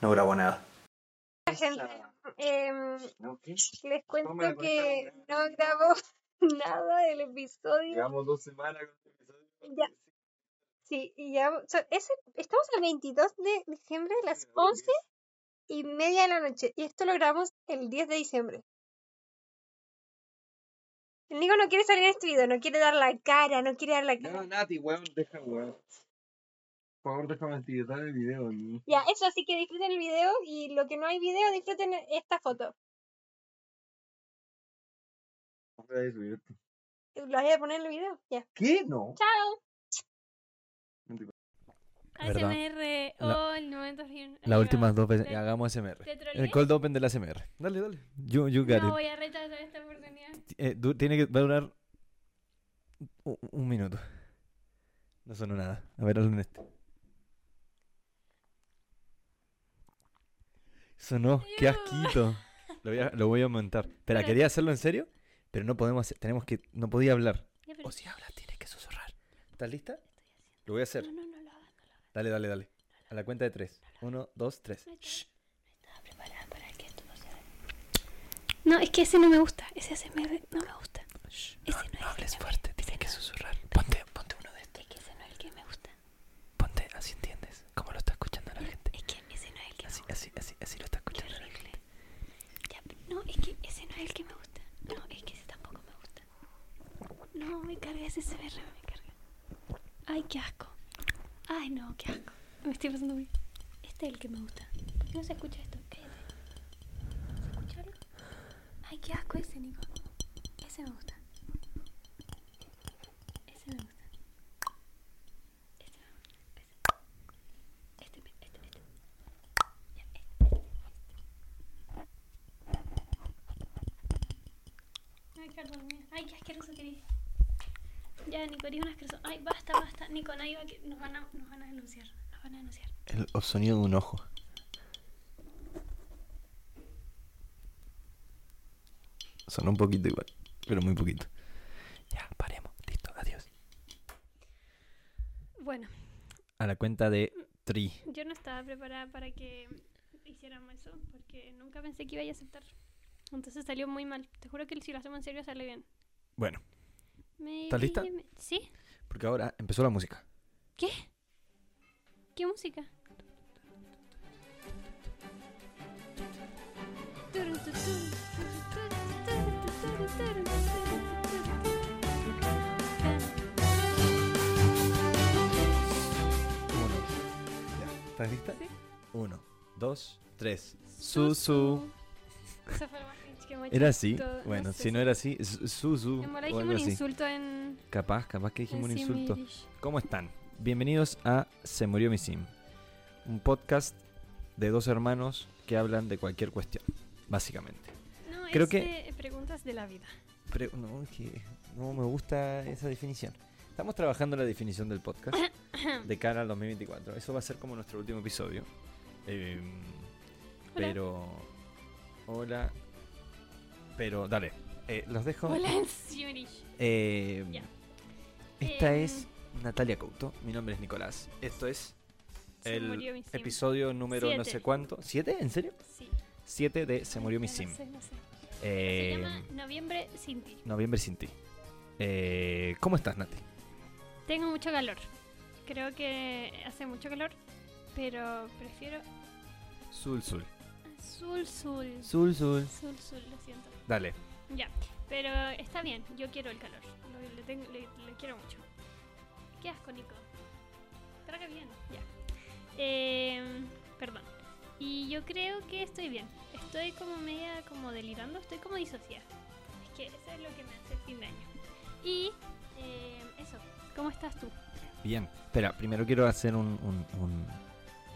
no grabó nada. gente, em, les cuento que no grabó nada del episodio. Llevamos dos semanas con este episodio. Ya. Sí, y ya, so- ese, estamos el 22 de diciembre a las 11 y media de la noche. Y esto lo grabamos el 10 de diciembre. El Nico no quiere salir en este video, no quiere dar la cara, no quiere dar la cara. No, Nati, weón, deja, weón. Por favor, déjame etiquetar el video. ¿no? Ya, eso, así que disfruten el video y lo que no hay video, disfruten esta foto. Voy a subir esto. Lo voy a poner en el video. Ya. ¿Qué? No. Chao. ¿Verdad? ASMR, La- oh, el momento fin. Las últimas dos veces hagamos SMR. El cold open de la SMR. Dale, dale. You, you got No it. voy a rechazar esta oportunidad. Eh, du- tiene que va a durar un, minuto. No sonó nada. A ver, hazlo en este. Sonó, qué asquito. Lo voy a, lo voy a aumentar. Espera, Pero- quería hacerlo en serio, pero no podemos hacer, tenemos que, no podía hablar. Ya, pero- O si habla, tiene que susurrar. ¿Estás lista? Lo voy a hacer. No, no, no lo hagas, no lo hagas. Dale, dale, dale. A la cuenta de tres. Uno, dos, tres. No está- Shh. Estaba preparada para que esto no se haga. No, es que ese no me gusta. Ese ASMR no me gusta. Shh. Ese No, no es hables fuerte, tienes que susurrar. Ponte, ponte uno de estos. Es que ese no es el que me gusta. Ponte, así entiendes. ¿Cómo lo está escuchando la gente? Es que ese no es el que Así, me gusta. así, así, así lo está Qué escuchando la gente. horrible. Ya, pero- no, es que ese no es el que me gusta. No, es que ese tampoco me gusta. No, me carga ese Me carga. Ay, qué asco. Ay, no, qué asco. Me estoy pasando muy. Este es el que me gusta. ¿Por qué no se escucha esto? Cállate. ¿Se escucha algo? Ay, qué asco ese, Nico. Ese me gusta. Ese me gusta. Este me gusta. Ese. Este, me- este, este. Ya, este. Ay, perdón, mía. Ay, qué asqueroso que eres. Ya, Nico, eres un asqueroso. Ay, basta, Nico, nadie va que... Nos van a, nos van a denunciar. Nos van a denunciar. El, el sonido de un ojo. Sonó un poquito igual, pero muy poquito. Ya, paremos. Listo, adiós. Bueno, A la cuenta de Tri. yo no estaba preparada para que hiciéramos eso, porque nunca pensé que iba a aceptar. Entonces salió muy mal. Te juro que si lo hacemos en serio sale bien. Bueno, ¿Estás lista? me- ¿Sí? Porque ahora empezó la música. ¿Qué? ¿Qué música? Uno. Ya, ¿Estás lista? Sí. Uno, dos, tres. Susu. Esa fue la más ¿Era así? Bueno, sé si no era así, algo dijimos un insulto en. Capaz, capaz que dijimos un insulto. ¿Cómo están? Bienvenidos a Se murió mi sim, un podcast de dos hermanos que hablan de cualquier cuestión, básicamente. No, Creo es que- de preguntas de la vida. No, es que no me gusta esa definición. Estamos trabajando la definición del podcast de cara al 2024. Eso va a ser como nuestro último episodio. Eh, pero. Hola. Pero, dale. eh, los dejo. Hola. Eh. Esta Em. es Natalia Couto. Mi nombre es Nicolás. Esto es Se el episodio número no Siete. sé cuánto. ¿Siete? ¿En serio? Sí. Siete de Se murió mi No sim. sé, no sé. Eh, Se llama Noviembre sin ti. Noviembre sin ti. Eh, ¿Cómo estás, Nati? Tengo mucho calor. Creo que hace mucho calor, pero prefiero Sul, sul. Sul Sul. Sul, sul. Sul Sul, lo siento. Dale. Ya, pero está bien, yo quiero el calor. Lo- le, tengo- le- le quiero mucho. Qué asco, Nico. Traga bien, ya. Em, perdón. Y yo creo que estoy bien. Estoy como media como delirando, estoy como disociada. Es que eso es lo que me hace el fin de año. Y em, eso, ¿cómo estás tú? Bien. Espera, primero quiero hacer un, un- un-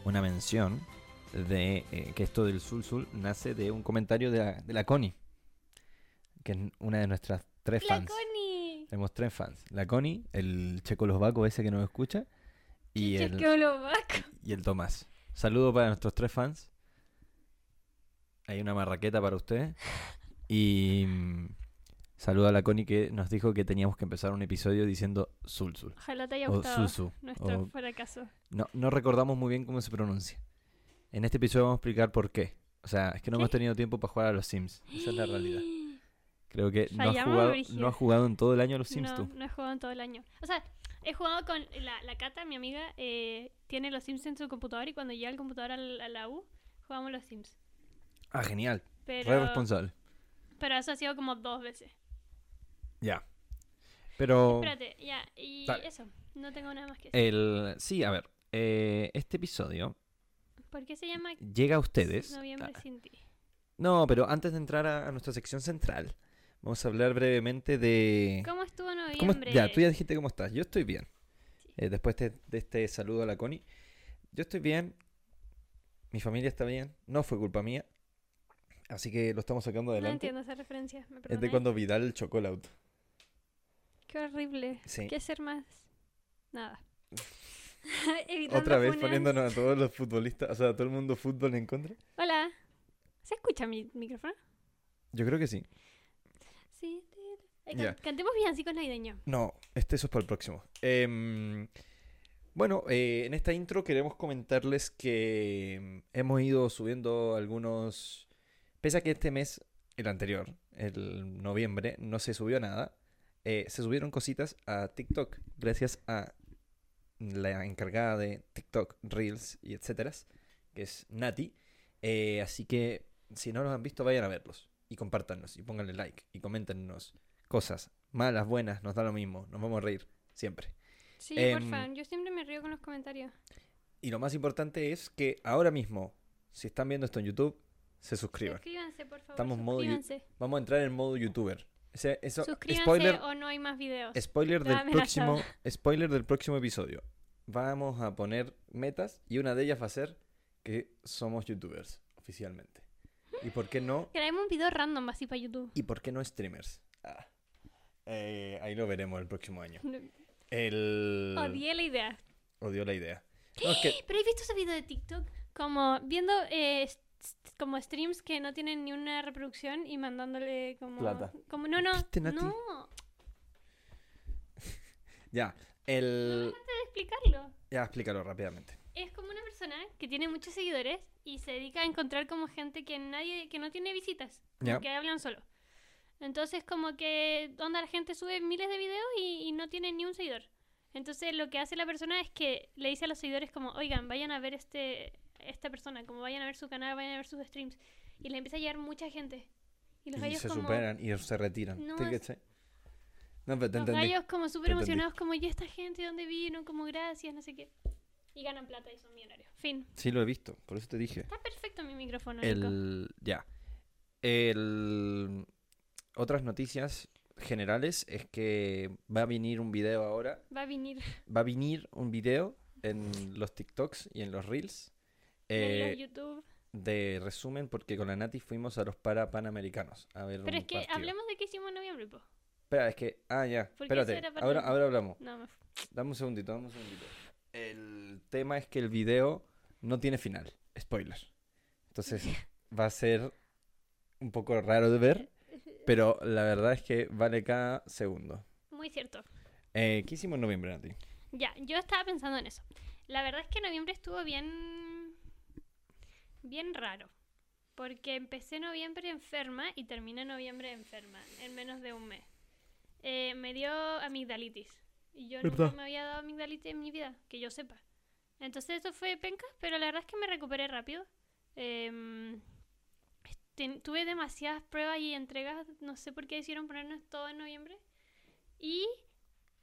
una mención de eh, que esto del sul, sul nace de un comentario de la, de la Connie, que es una de nuestras tres ¡La fans. Connie! Tenemos tres fans. La Connie, el checoslovaco ese que nos escucha y el, y el Tomás. Saludo para nuestros tres fans. Hay una marraqueta para ustedes. Y mm, saludo a la Connie que nos dijo que teníamos que empezar un episodio diciendo Sul. Ojalá te haya O gustado Susu. nuestro o- fracaso. No, no recordamos muy bien cómo se pronuncia. En este episodio vamos a explicar por qué. O sea, es que no ¿Qué? hemos tenido tiempo para jugar a los Sims. Esa es la realidad. Creo que no Fallamos, jugado, no has jugado en todo el año a los Sims no, tú. no he jugado en todo el año. O sea, he jugado con la, la Cata, mi amiga, eh, tiene los Sims en su computador y cuando llega el computador a la U, jugamos los Sims. Ah, genial. Pero, Re responsable. pero eso ha sido como dos veces. Ya. Pero Espérate, ya, y Dale. eso, no tengo nada más que decir. el sí, a ver, eh, este episodio ¿Por qué se llama llega a ustedes. Noviembre ah, sin ti? no, pero antes de entrar a, a nuestra sección central, vamos a hablar brevemente de ¿Cómo estuvo ¿Cómo- noviembre? ya, tú ya dijiste cómo estás. Yo estoy bien. Eh, después de, de este saludo a la Connie, yo estoy bien. Mi familia está bien. No fue culpa mía. Así que lo estamos sacando No adelante. entiendo esa referencia, me es de cuando Vidal chocó el auto. Qué horrible. Sí. ¿Qué hacer más? Nada. Otra vez funas. poniéndonos a todos los futbolistas, o sea, a todo el mundo fútbol en contra. Hola. ¿Se escucha mi micrófono? Yo creo que sí. Sí. Eh, can- Cantemos villancicos navideños. No, este eso es para el próximo. Em, bueno, eh, en esta intro queremos comentarles que em, hemos ido subiendo algunos... Pese a que este mes, el anterior, el noviembre, no se subió nada, eh, se subieron cositas a TikTok gracias a la encargada de TikTok, Reels y etcétera, que es Nati. Eh, así que si no los han visto, vayan a verlos y compártanlos y pónganle like y coméntenos cosas malas, buenas, nos da lo mismo, nos vamos a reír siempre. Sí, Em, porfa. Yo siempre me río con los comentarios. Y lo más importante es que ahora mismo, si están viendo esto en YouTube, se suscriban. Suscríbanse, por favor. Estamos modo suscríbanse. Vamos a entrar en modo youtuber. Eso, Suscríbanse spoiler, o no hay más videos. spoiler del próximo, spoiler del próximo episodio. Vamos a poner metas y una de ellas va a ser que somos youtubers oficialmente. ¿Y por qué no? Grabemos un video random así para YouTube. ¿Y por qué no streamers? Ah. Eh, ahí lo veremos el próximo año. El... Odié la idea. Odió la idea. No, es que- Pero ¿has visto ese video de TikTok? Como viendo eh, como streams que no tienen ni una reproducción y mandándole como... Plata. Como, no, no, no. Ya, No el... me de explicarlo. Ya, explícalo rápidamente. Persona que tiene muchos seguidores y se dedica a encontrar como gente que nadie, que no tiene visitas, Ya. que hablan solo. Entonces como que donde la gente sube miles de videos y, y no tiene ni un seguidor. Entonces lo que hace la persona es que le dice a los seguidores como, oigan, vayan a ver este esta persona, como vayan a ver su canal, vayan a ver sus streams. Y le empieza a llegar mucha gente. Y los Y gallos se como... superan y se retiran. No, ¿Te? No, pero te Los entendí. gallos como súper emocionados, como, ¿y esta gente de dónde vino? Como, gracias, no sé qué. Y ganan plata y son millonarios. Fin. Sí, lo he visto, por eso te dije. Está perfecto mi micrófono, Nico. El... Ya. El... Otras noticias generales es que va a venir un video ahora. Va a venir Va a venir un video en los TikToks y en los Reels. en eh, los YouTube. de resumen porque con la Nati fuimos a los para panamericanos a ver Pero es que partido. hablemos de qué hicimos en noviembre, po. Espera, es que ah ya, espérate. Ahora ahora hablamos. No, me Dame un segundito, dame un segundito. El tema es que el video no tiene final, spoiler. Entonces va a ser un poco raro de ver, pero la verdad es que vale cada segundo. Muy cierto. Eh, ¿Qué hicimos en noviembre, Nati? Ya, yo estaba pensando en eso. La verdad es que noviembre estuvo bien. bien raro. Porque empecé noviembre enferma y terminé noviembre enferma, en menos de un mes. Eh, me dio amigdalitis. Y yo ¿Verdad? nunca me había dado amigdalitis en mi vida, que yo sepa. Entonces eso fue penca, pero la verdad es que me recuperé rápido. Em, ten- tuve demasiadas pruebas y entregas, no sé por qué decidieron ponernos todo en noviembre. Y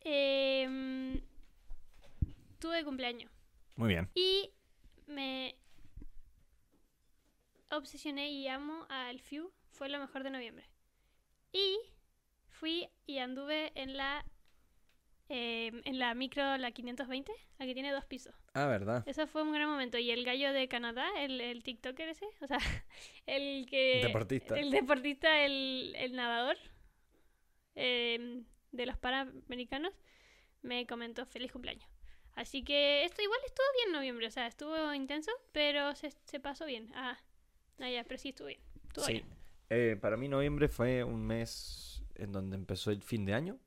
em, tuve cumpleaños. Muy bien. Y me obsesioné y amo al FIU. Fue lo mejor de noviembre. Y fui y anduve en la em, en la micro, la 520, la que tiene dos pisos. Ah, verdad. Eso fue un gran momento. Y el gallo de Canadá, el, el TikToker ese, o sea, el que... Deportista. El deportista, el, el nadador em, de los Panamericanos, me comentó feliz cumpleaños. Así que esto igual estuvo bien en noviembre, o sea, estuvo intenso, pero se, se pasó bien. Ah, no, ya, pero sí estuvo bien. Estuvo Sí. bien. Eh, para mí noviembre fue un mes en donde empezó el fin de año.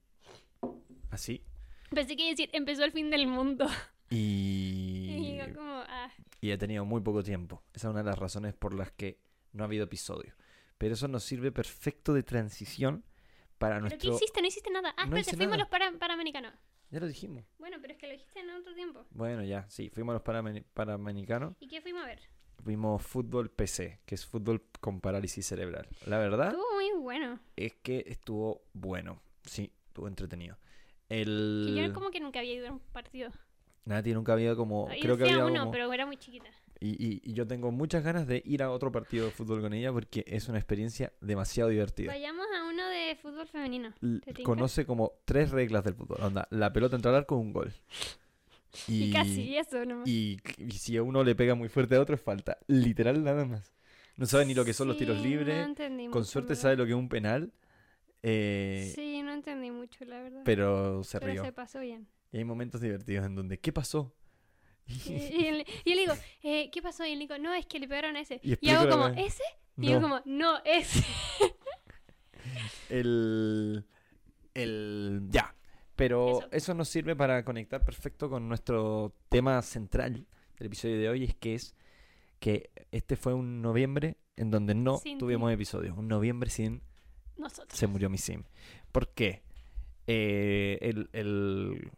Así. Pensé que iba a decir, empezó el fin del mundo. Y Y como, ah, y he tenido muy poco tiempo. Esa es una de las razones por las que no ha habido episodio. Pero eso nos sirve perfecto de transición para ¿Pero qué nuestro... hiciste? No hiciste nada. Ah, No espérate, fuimos nada. los para, Panamericanos. Ya lo dijimos. Bueno, pero es que lo dijiste en otro tiempo. Bueno, ya, sí, fuimos a los Panameri- Panamericanos. ¿Y qué fuimos a ver? Vimos fútbol PC, que es fútbol con parálisis cerebral. La verdad Estuvo muy bueno. es que estuvo bueno. Sí, estuvo entretenido. Que El... yo como que nunca había ido a un partido. Nati nunca había como... Yo Creo que había uno, como- pero era muy chiquita. Y, y- y yo tengo muchas ganas de ir a otro partido de fútbol con ella porque es una experiencia demasiado divertida. Vayamos a uno de fútbol femenino. ¿te conoce como tres reglas del fútbol. Onda, la pelota entra al arco un gol. Y, casi eso nomás. y, y si a uno le pega muy fuerte a otro es falta. Literal nada más. No sabe ni lo que son los tiros Sí, libres. No con suerte sabe lo que es un penal. Eh, Sí, no entendí mucho, la verdad. Pero se Pero rió. se pasó bien. Y hay momentos divertidos en donde, ¿qué pasó? Y, y él- y yo le digo, eh, ¿qué pasó? Y él dijo, no, es que le pegaron a ese. Y hago como. ¿ese? Y yo como, no, ese. el, el... Ya. Pero Eso. eso. nos sirve para conectar perfecto con nuestro tema central del episodio de hoy, es que es que este fue un noviembre en donde no Sin tuvimos ti. episodios. Un noviembre sin Nosotros. se murió mi sim. ¿Por qué? Eh, el, el-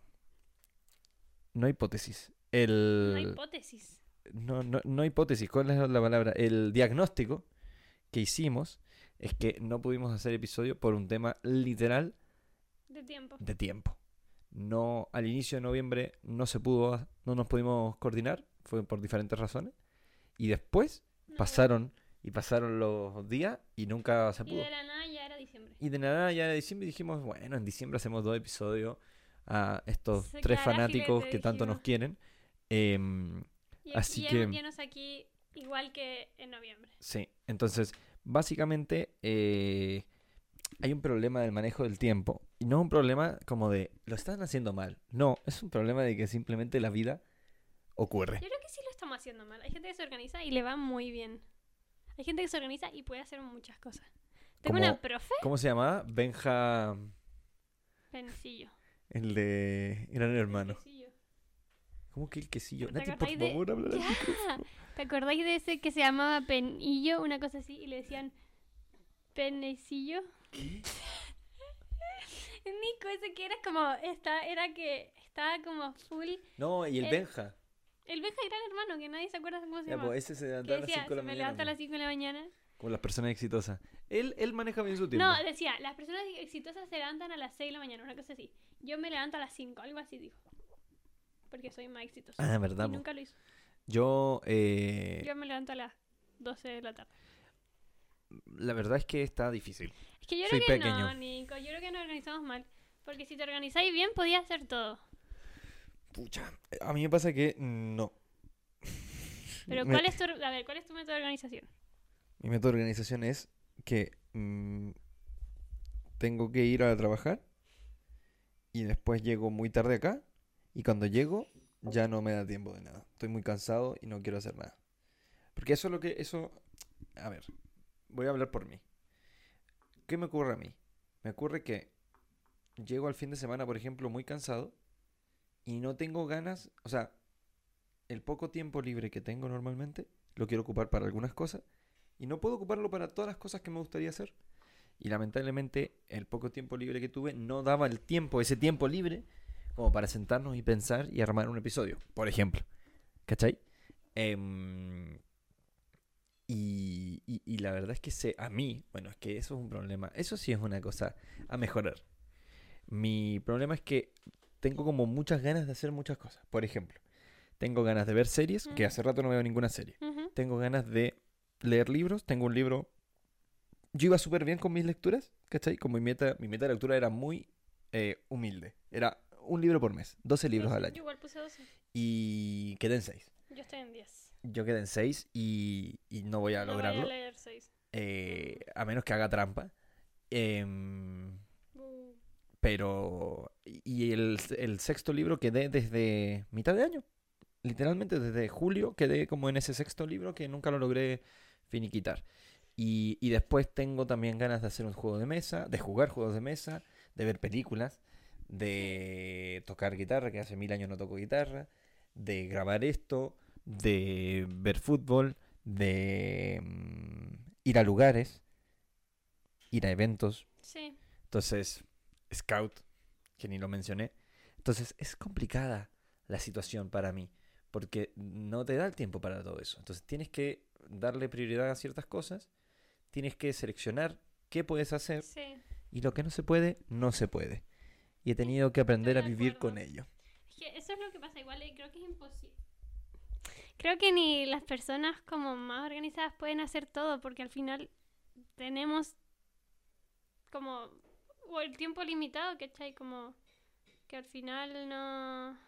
No hipótesis. El... No hipótesis. no, no, no hipótesis, ¿cuál es la palabra? El diagnóstico que hicimos es que no pudimos hacer episodio por un tema literal De tiempo. de tiempo. No, al inicio de noviembre no se pudo, no nos pudimos coordinar, fue por diferentes razones. Y después No, pasaron y pasaron los días y nunca se Y pudo. de la nada. Y de nada ya de diciembre dijimos, bueno, en diciembre hacemos dos episodios a estos Se tres fanáticos que tanto nos quieren. Em, Y, Así y que- aquí igual que en noviembre. Sí, entonces, básicamente eh, hay un problema del manejo del tiempo. Y no es un problema como de, lo están haciendo mal. No, es un problema de que simplemente la vida ocurre. Yo creo que sí lo estamos haciendo mal. Hay gente que se organiza y le va muy bien. Hay gente que se organiza y puede hacer muchas cosas. Tengo Como- una profe, ¿Cómo se llamaba? Benja, Pencillo. el de Gran Hermano. Pencillo. ¿Cómo que el quesillo? ¿Te Nati, por acordáis de- favor, habla Ya. ¿Te acordáis de ese que se llamaba Penillo? Una cosa así, y le decían Penecillo. Nico, ese que era como, esta, era que estaba como full. No, y el El- Benja. El Benja Gran Hermano, que nadie se acuerda cómo se Ya, llama. pues ese se levantaba a las decía, 5 de la se me mañana. levanto a las 5 de la mañana. Como las personas exitosas. Él, él maneja bien su tiempo. No, decía, las personas exitosas se levantan a las 6 de la mañana, una cosa así. Yo me levanto a las 5, algo así dijo. Porque soy más exitosa. Ah, verdad. y po. nunca lo hizo. Yo, eh, Yo me levanto a las 12 de la tarde. la verdad es que está difícil. Es que yo Soy creo que pequeño. no, Nico. Yo creo que nos organizamos mal. Porque si te organizáis bien, podías hacer todo. Pucha, a mí me pasa que no. Pero Me- ¿cuál es tu, a ver, ¿cuál es tu método de organización? Mi método de organización es que mm, tengo que ir a trabajar y después llego muy tarde acá y cuando llego ya no me da tiempo de nada. Estoy muy cansado y no quiero hacer nada. Porque eso es lo que eso a ver, voy a hablar por mí. ¿Qué me ocurre a mí? Me ocurre que llego al fin de semana, por ejemplo, muy cansado y no tengo ganas, o sea, el poco tiempo libre que tengo normalmente lo quiero ocupar para algunas cosas y no puedo ocuparlo para todas las cosas que me gustaría hacer. Y lamentablemente el poco tiempo libre que tuve no daba el tiempo, ese tiempo libre, como para sentarnos y pensar y armar un episodio, por ejemplo. ¿Cachai? Em, y, y- y la verdad es que sé, a mí, bueno, es que eso es un problema. Eso sí es una cosa a mejorar. Mi problema es que tengo como muchas ganas de hacer muchas cosas. Por ejemplo, tengo ganas de ver series, que hace rato no veo ninguna serie Ujú. tengo ganas de leer libros. Tengo un libro. Yo iba súper bien con mis lecturas, ¿cachai? Como mi meta, mi meta de lectura era muy eh, humilde. Era un libro por mes, 12 libros Yo- al Yo año. igual puse 12. Y quedé en 6. Yo estoy en 10. Yo quedé en 6 y, y no voy a No voy lograrlo. a leer 6. eh, a menos que haga trampa. Em, pero. Y el, el sexto libro quedé desde mitad de año. Literalmente desde julio quedé como en ese sexto libro que nunca lo logré finiquitar. Y, y después tengo también ganas de hacer un juego de mesa, de jugar juegos de mesa, de ver películas, de tocar guitarra, que hace mil años no toco guitarra, de grabar esto, de ver fútbol, de mm, ir a lugares, ir a eventos. Sí. Entonces, Scout, que ni lo mencioné. Entonces, es complicada la situación para mí, porque no te da el tiempo para todo eso. Entonces, tienes que darle prioridad a ciertas cosas, tienes que seleccionar qué puedes hacer Sí. y lo que no se puede, no se puede. Y he tenido que aprender a vivir con ello. Es que eso es lo que pasa, igual eh, creo que es imposible. Creo que ni las personas como más organizadas pueden hacer todo porque al final tenemos como o el tiempo limitado, ¿cachai? Como que al final no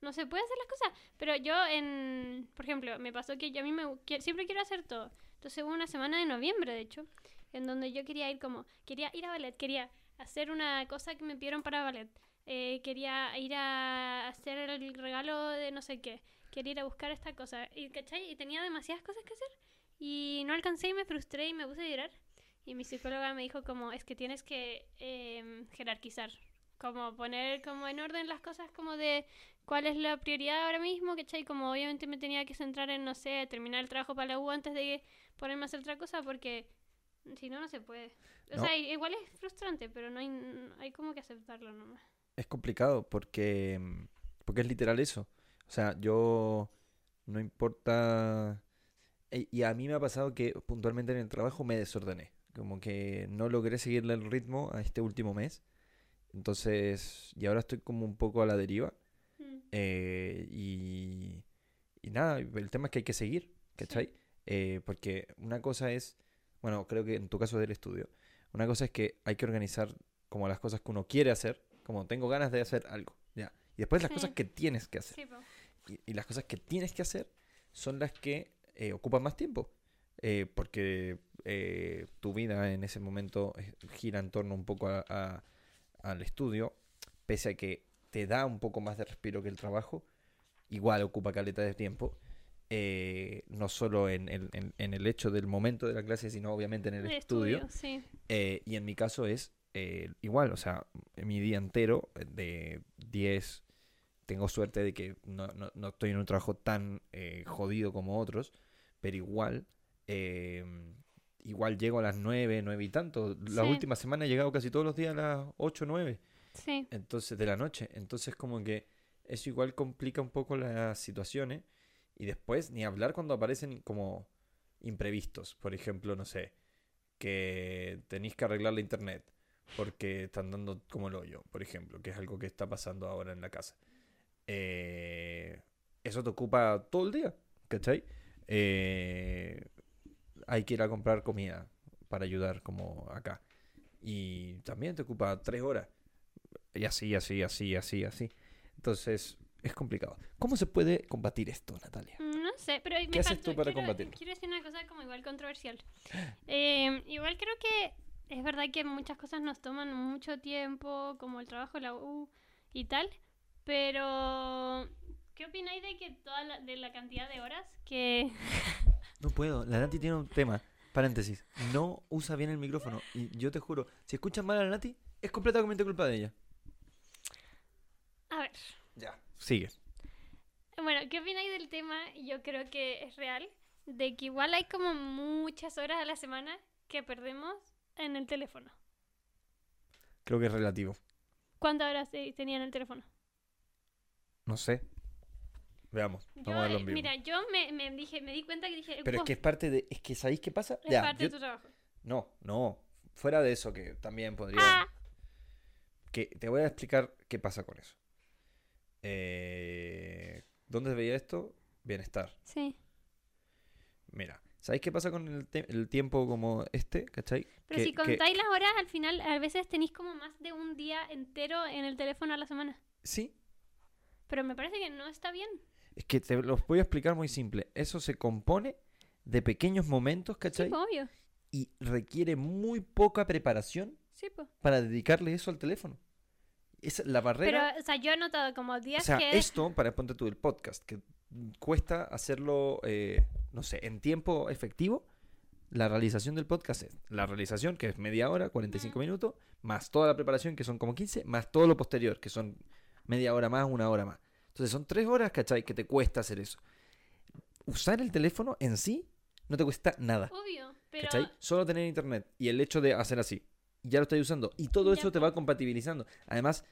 no se puede hacer las cosas. Pero yo en, por ejemplo, me pasó que yo a mí me siempre quiero hacer todo. Entonces hubo una semana de noviembre, de hecho, en donde yo quería ir como, quería ir a ballet, quería hacer una cosa que me pidieron para ballet. eh, quería ir a hacer el regalo de no sé qué. Quería ir a buscar esta cosa. Y, ¿cachai? y tenía demasiadas cosas que hacer. Y no alcancé y me frustré y me puse a llorar. Y mi psicóloga me dijo como, es que tienes que em, jerarquizar. Como poner como en orden las cosas como de cuál es la prioridad ahora mismo, ¿cachai? Como obviamente me tenía que centrar en, no sé, terminar el trabajo para la U antes de ponerme a hacer otra cosa porque si no, no se puede. O No. sea, igual es frustrante, pero no hay, hay como que aceptarlo nomás. Es complicado porque, porque es literal eso. O sea, yo no importa... Y a mí me ha pasado que puntualmente en el trabajo me desordené. Como que no logré seguirle el ritmo a este último mes. Entonces, y ahora estoy como un poco a la deriva. Eh, y, y nada, el tema es que hay que seguir, ¿cachai? Eh, porque una cosa es, bueno, creo que en tu caso del estudio, una cosa es que hay que organizar como las cosas que uno quiere hacer, como tengo ganas de hacer algo, ya. Y después las Sí. cosas que tienes que hacer. Sí. Y, y las cosas que tienes que hacer son las que eh, ocupan más tiempo. eh, porque eh, tu vida en ese momento gira en torno un poco a- a- al estudio, pese a que te da un poco más de respiro que el trabajo, igual ocupa caleta de tiempo. eh, no solo en, el- en- en el hecho del momento de la clase, sino obviamente en el estudio. sí. Eh, y en mi caso es eh, igual, o sea, mi día entero de 10, tengo suerte de que no, no- no estoy en un trabajo tan jodido como otros, pero igual, eh, igual llego a las 9, 9 y tanto. La Sí. última semana he llegado casi todos los días a las 8, 9, Sí. entonces de la noche. Entonces como que eso igual complica un poco las situaciones. Y después ni hablar cuando aparecen como imprevistos. Por ejemplo, no sé, que tenéis que arreglar la internet porque están dando como el hoyo, por ejemplo, que es algo que está pasando ahora en la casa. Eh, eso te ocupa todo el día, ¿cachai? Eh, hay que ir a comprar comida para ayudar como acá. Y también te ocupa tres horas. Y así, así, así, así, así. Entonces, es complicado. ¿Cómo se puede combatir esto, Natalia? Mm, No sé, pero me ¿Qué haces tú para quiero, combatirlo? Quiero decir una cosa como igual controversial. Eh, igual creo que es verdad que muchas cosas nos toman mucho tiempo, como el trabajo, la U y tal, pero ¿qué opináis de que toda la, de la cantidad de horas que... No puedo. La Nati tiene un tema. Paréntesis. No usa bien el micrófono. Y yo te juro, si escuchan mal a la Nati, es completamente culpa de ella. A ver, Ya. Sigue. bueno, ¿qué opináis del tema? Yo creo que es real, de que igual hay como muchas horas a la semana que perdemos en el teléfono. Creo que es relativo. ¿Cuántas horas eh, tenía en el teléfono? No sé. Veamos. Yo, Vamos a verlo eh, en vivo. mira, yo me, me dije, me di cuenta que dije, Pero es "Wow, que es parte de. Es que ¿sabéis qué pasa? es Ya, parte yo- de tu trabajo. No, no. Fuera de eso, que también podría. Ah. Que te voy a explicar qué pasa con eso. Eh, ¿Dónde veía esto? Bienestar. Sí. Mira, ¿sabéis qué pasa con el, tiempo como este? ¿Cachai? Pero Que- si que- contáis las horas, al final a veces tenéis como más de un día entero en el teléfono a la semana. Sí, Pero me parece que no está bien. es que te los voy a explicar muy simple. Eso se compone de pequeños momentos, Sí, ¿cachai? pues, obvio. Y requiere muy poca preparación Sí, pues. para dedicarle eso al teléfono. Es la Pero, barrera. o sea, yo he notado como o días sea, que... esto, para ponte tú el podcast, que cuesta hacerlo, eh, no sé, en tiempo efectivo. La realización del podcast es la realización, que es media hora, 45 minutos, más toda la preparación, que son como 15, más todo lo posterior, que son media hora más, una hora más. Entonces son tres horas, ¿cachai? Que te cuesta hacer eso. usar el teléfono en sí no te cuesta nada. Obvio, pero ¿Cachai? Solo tener internet y el hecho de hacer así. Ya lo estoy usando. Y todo Ya, eso te va compatibilizando. Además,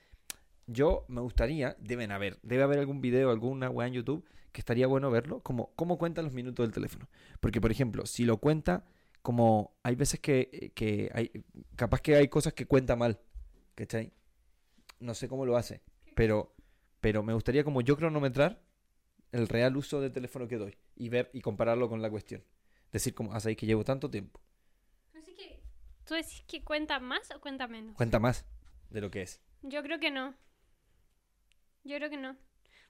yo me gustaría, deben haber, debe haber algún video, alguna weá en YouTube que estaría bueno verlo, como cómo cuenta los minutos del teléfono. Porque, por ejemplo, si lo cuenta, como hay veces que, que hay, capaz que hay cosas que cuenta mal. ¿Cachai? No sé cómo lo hace. Pero, pero me gustaría como yo cronometrar el real uso del teléfono que doy y ver y compararlo con la cuestión. Decir como, ah, que llevo tanto tiempo. ¿Tú decís que cuenta más o cuenta menos? Cuenta más de lo que es. Yo creo que no. Yo creo que no.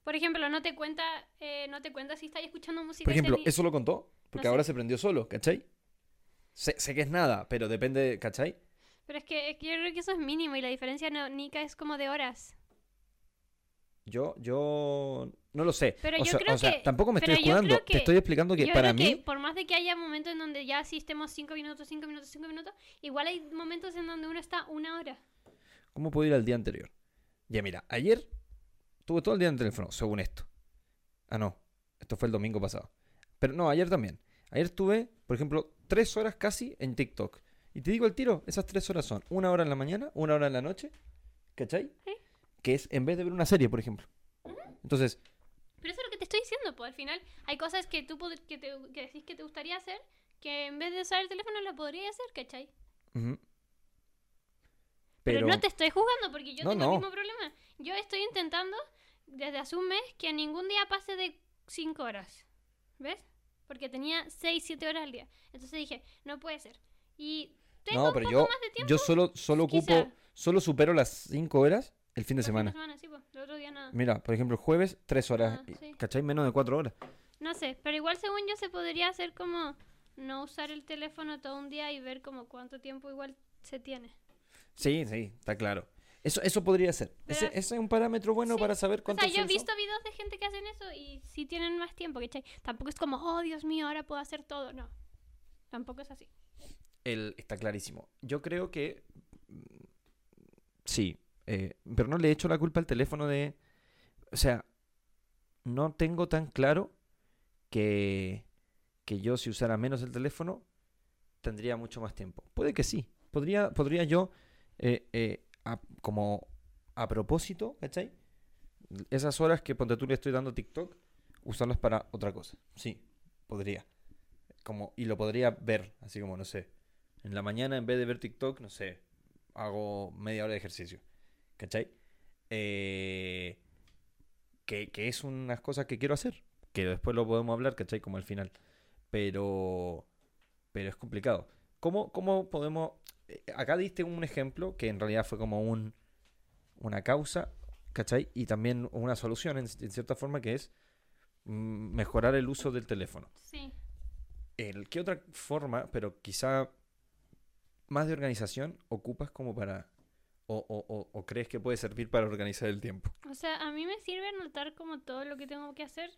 Por ejemplo, no te cuenta, eh, no te cuenta si estás escuchando música. Por ejemplo, ¿eso lo contó? Porque No ahora sé. se prendió solo, ¿cachai? Sé, sé que es nada, pero depende, ¿cachai? Pero es que, es que yo creo que eso es mínimo y la diferencia no, Nika es como de horas. Yo, yo no lo sé. Pero o yo sea, creo o sea, que- tampoco me estoy jugando. creo Te que- estoy explicando que yo para creo mí, que por más de que haya momentos en donde ya sí estemos 5 minutos, 5 minutos, 5 minutos, igual hay momentos en donde uno está una hora. ¿cómo puedo ir al día anterior? Ya mira, ayer tuve todo el día en el teléfono, según esto. Ah, no. Esto fue el domingo pasado. Pero no, ayer también. Ayer estuve, por ejemplo, tres horas casi en TikTok. Y te digo el tiro, esas tres horas son una hora en la mañana, una hora en la noche, ¿cachai? Sí. Que es en vez de ver una serie, por ejemplo. Entonces, Pero eso es lo que te estoy diciendo, pues al final hay cosas que tú que, te, que decís que te gustaría hacer, que en vez de usar el teléfono lo podría hacer, ¿cachai? ujú. Pero, pero, no te estoy jugando porque yo No, tengo no. el mismo problema. Yo estoy intentando desde hace un mes que ningún día pase de 5 horas. ¿Ves? Porque tenía 6, 7 horas al día. Entonces dije, no puede ser. Y tengo no, un pero poco yo, más de tiempo. yo solo, solo ocupo, quizá. solo supero las cinco horas el fin de semana. fines de sí, pues, el otro día nada. Mira, por ejemplo, el jueves, tres horas. Ah, sí. ¿Cachai? Menos de cuatro horas. No sé, pero igual según yo se podría hacer como no usar el teléfono todo un día y ver como cuánto tiempo igual se tiene. Sí, sí, está claro. Eso, eso podría ser. Ese, ese es un parámetro bueno Sí, para saber O cuánto sea, se yo he visto videos de gente que hacen eso y sí tienen más tiempo, ¿cachai? Tampoco es como, oh, Dios mío, ahora puedo hacer todo. No, tampoco es así. El, está clarísimo. Yo creo que. mm, Sí. Eh, pero no le echo la culpa al teléfono de. O sea, no tengo tan claro que. Que yo, si usara menos el teléfono, tendría mucho más tiempo. Puede que sí. Podría, podría yo, eh, eh, como a propósito, ¿cachai? Esas horas que ponte tú le estoy dando TikTok, usarlas para otra cosa. Sí, podría. Como, y lo podría ver, así como, no sé. En la mañana, en vez de ver TikTok, no sé, hago media hora de ejercicio. ¿Cachai? Eh, que, que es unas cosas que quiero hacer. Que después lo podemos hablar, ¿cachai? Como al final. Pero. Pero es complicado. ¿Cómo, cómo podemos.? eh, Acá diste un ejemplo que en realidad fue como un, una causa, ¿cachai? Y también una solución, en, en cierta forma, que es mm, mejorar el uso del teléfono. Sí. El, ¿Qué otra forma, pero quizá más de organización, ocupas como para... O, o- o- o crees que puede servir para organizar el tiempo? O sea, a mí me sirve anotar como todo lo que tengo que hacer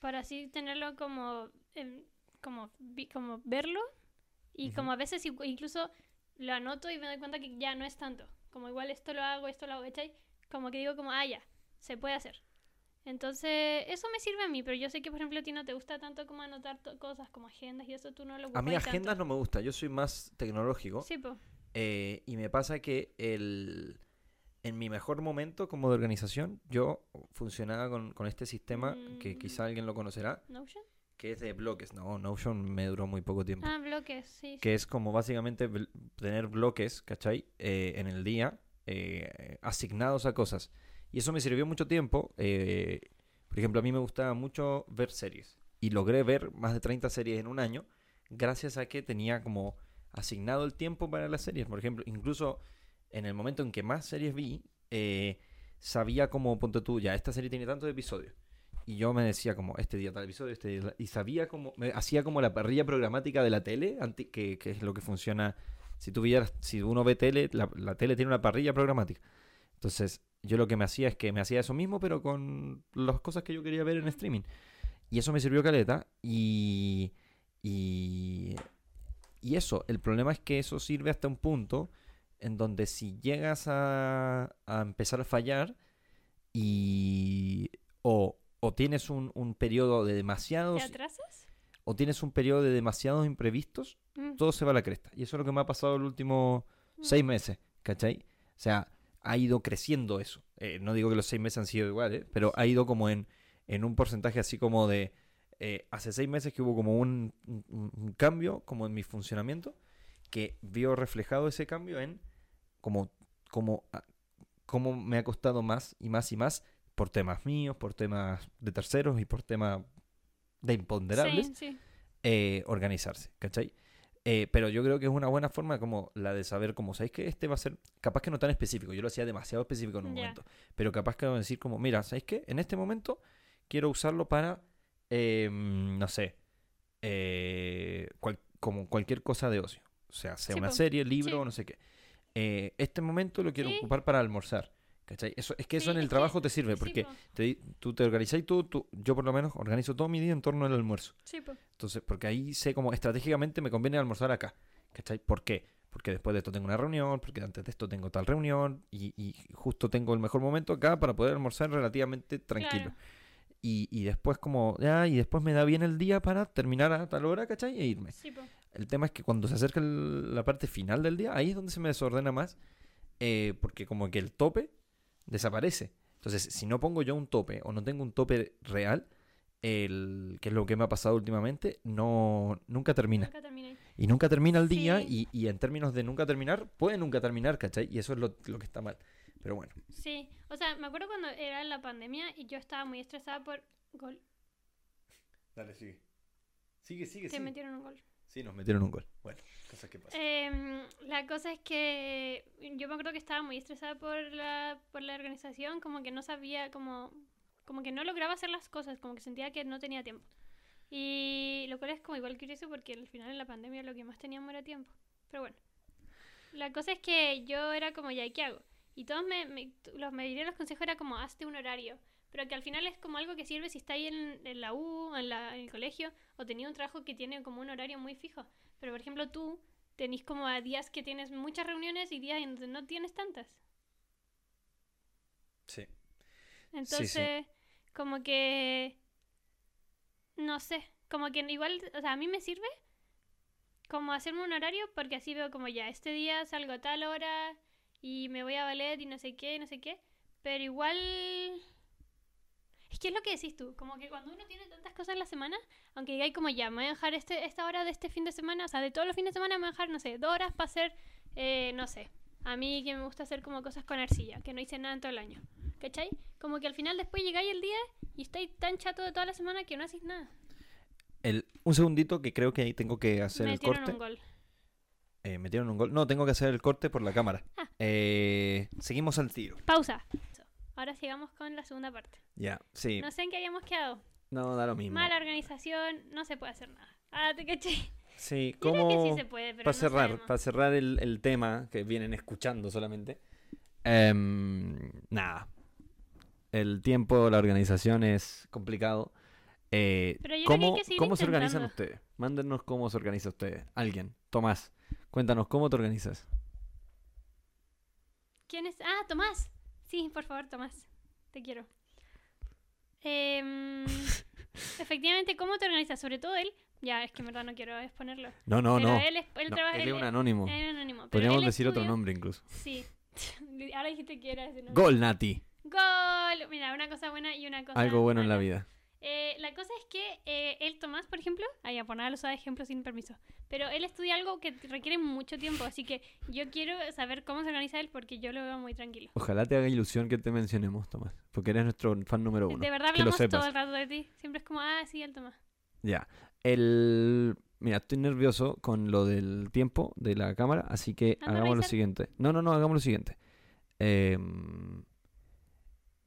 para así tenerlo como, em, como, como verlo y Ujú. como a veces incluso lo anoto y me doy cuenta que ya no es tanto. Como igual esto lo hago, esto lo hago, ¿cachai? Como que digo como, ah, ya, se puede hacer. Entonces, eso me sirve a mí, pero yo sé que, por ejemplo, a ti no te gusta tanto como anotar cosas como agendas y eso tú no lo A mí agendas tanto. no me gusta, yo soy más tecnológico. Sí, pues. Eh, y me pasa que el, en mi mejor momento como de organización, yo funcionaba con, con este sistema que Mm. quizá alguien lo conocerá, ¿Notion? que es de bloques. No, Notion me duró muy poco tiempo. Ah, bloques, sí. que es como básicamente bl- tener bloques, ¿cachai? Eh, en el día eh, asignados a cosas. Y eso me sirvió mucho tiempo. eh, por ejemplo, a mí me gustaba mucho ver series. Y logré ver más de 30 series en un año gracias a que tenía como asignado el tiempo para las series. Por ejemplo, incluso en el momento en que más series vi, eh, sabía como, ponte tú, ya, esta serie tiene tantos episodios. Y yo me decía como, este día tal episodio, este día Y sabía como, me hacía como la parrilla programática de la tele, que, que es lo que funciona. Si tú vieras, si uno ve tele, la, la tele tiene una parrilla programática. Entonces, yo lo que me hacía es que me hacía eso mismo, pero con las cosas que yo quería ver en streaming. Y eso me sirvió caleta. Y. Y. Y eso, el problema es que eso sirve hasta un punto en donde si llegas a, a empezar a fallar y. O, o tienes un, un periodo de ¿Te demasiados atrasas? o tienes un periodo de demasiados imprevistos, Mm, todo se va a la cresta. Y eso es lo que me ha pasado los últimos mm. seis meses, ¿cachai? O sea, ha ido creciendo eso. Eh, no digo que los seis meses han sido iguales, pero ha ido como en, en un porcentaje así como de... eh, hace seis meses que hubo como un, un- un cambio como en mi funcionamiento, que vio reflejado ese cambio en como, como, ah, cómo me ha costado más y más y más por temas míos, por temas de terceros y por temas de imponderables Sí, sí. eh, organizarse, ¿cachai? Eh, pero yo creo que es una buena forma como la de saber, como, ¿sabéis que este va a ser, capaz que no tan específico, yo lo hacía demasiado específico en un momento, pero capaz que decir como, mira, ¿sabéis qué? En este momento quiero usarlo para, eh, no sé, eh, cual- como cualquier cosa de ocio, o sea, sea Sí, una po. serie, libro, Sí. no sé qué. Eh, este momento lo quiero Sí. ocupar para almorzar, ¿cachai? Eso, es que eso en el que- trabajo te sirve, porque po. te tú te organizáis tú, tú, yo por lo menos organizo todo mi día en torno al almuerzo. Po. Entonces, porque ahí sé como estratégicamente me conviene almorzar acá. ¿Cachai? ¿Por qué? Porque después de esto tengo una reunión, porque antes de esto tengo tal reunión, y, y justo tengo el mejor momento acá para poder almorzar relativamente tranquilo. Claro. Y, y después como, ya, y después me da bien el día para terminar a tal hora, ¿cachai? E irme. Sí. El tema es que cuando se acerca el- la parte final del día, ahí es donde se me desordena más, eh, porque como que el tope desaparece. Entonces, si no pongo yo un tope o no tengo un tope real, el, que es lo que me ha pasado últimamente, no nunca termina. Nunca. Y nunca termina el día y, y en términos de nunca terminar, puede nunca terminar, ¿cachai? Y eso es lo, lo que está mal. Pero bueno. Sí, o sea, me acuerdo cuando era la pandemia y yo estaba muy estresada por gol. Dale, sigue. Sigue, sigue, Te metieron un gol. Sí, nos metieron un gol. Bueno, cosas que pasan. Em, la cosa es que yo me acuerdo que estaba muy estresada por la, por la organización, como que no sabía, como, como que no lograba hacer las cosas, como que sentía que no tenía tiempo. Y lo cual es como igual curioso porque al final en la pandemia lo que más teníamos era tiempo. Pero bueno. La cosa es que yo era como, ya, ¿y ¿qué hago? Y todos me, me, los, me dirían los consejos era como, hazte un horario. Pero que al final es como algo que sirve si estáis en, en la U, en, la, en el colegio, o tenía un trabajo que tiene como un horario muy fijo. Pero por ejemplo tú tenés como a días que tienes muchas reuniones y días en donde no tienes tantas. Sí. Entonces, como que... No sé, como que igual, o sea, a mí me sirve como hacerme un horario porque así veo como ya, este día salgo a tal hora y me voy a ballet y no sé qué, no sé qué. Pero igual... Es que es lo que decís tú, como que cuando uno tiene tantas cosas en la semana, aunque digáis como ya, me voy a dejar este, esta hora de este fin de semana, o sea, de todos los fines de semana me voy a dejar, no sé, dos horas para hacer, eh, no sé, a mí que me gusta hacer como cosas con arcilla, que no hice nada en todo el año. ¿Cachai? Como que al final después llegáis el día y estáis tan chato de toda la semana que no hacéis nada. El, un segundito que creo que ahí tengo que hacer el Metieron corte. un gol. Eh, metieron un gol. No, tengo que hacer el corte por la cámara. Ah. Eh, seguimos al tiro. Pausa. Ahora sigamos con la segunda parte. Ya, sí. No sé en qué habíamos quedado. No, da lo mismo. Mala organización, no se puede hacer nada. Ah, te caché. Sí, como sí para no cerrar, para cerrar el, el tema que vienen escuchando solamente. em, nada. El tiempo, la organización es complicado. Eh, Pero yo ¿Cómo, que cómo se organizan ustedes? Mándenos cómo se organiza ustedes. Alguien. Tomás, cuéntanos cómo te organizas. ¿Quién es? Ah, Tomás. Sí, por favor, Tomás. Te quiero. Em, efectivamente, ¿cómo te organizas? Sobre todo él. Ya, es que en verdad no quiero exponerlo. No, no, pero no. él, es, él No, trabaja. él es un anónimo. es un anónimo, Podríamos decir otro nombre incluso. Sí. Ahora dijiste que era ese nombre. Gol, Nati. Gol. Mira, una cosa buena y una cosa Algo bueno en la vida. Eh, la cosa es que eh, él, Tomás, por ejemplo, ay, a poner los ejemplos sin permiso, pero él estudia algo que requiere mucho tiempo, así que yo quiero saber cómo se organiza él porque yo lo veo muy tranquilo. Ojalá te haga ilusión que te mencionemos, Tomás. Porque eres nuestro fan número uno. de verdad hablamos todo el rato de ti. Siempre es como, ah, sí, el Tomás. Ya. El... Mira, estoy nervioso con lo del tiempo de la cámara, así que hagamos lo siguiente. No, no, no, hagamos lo siguiente. Em,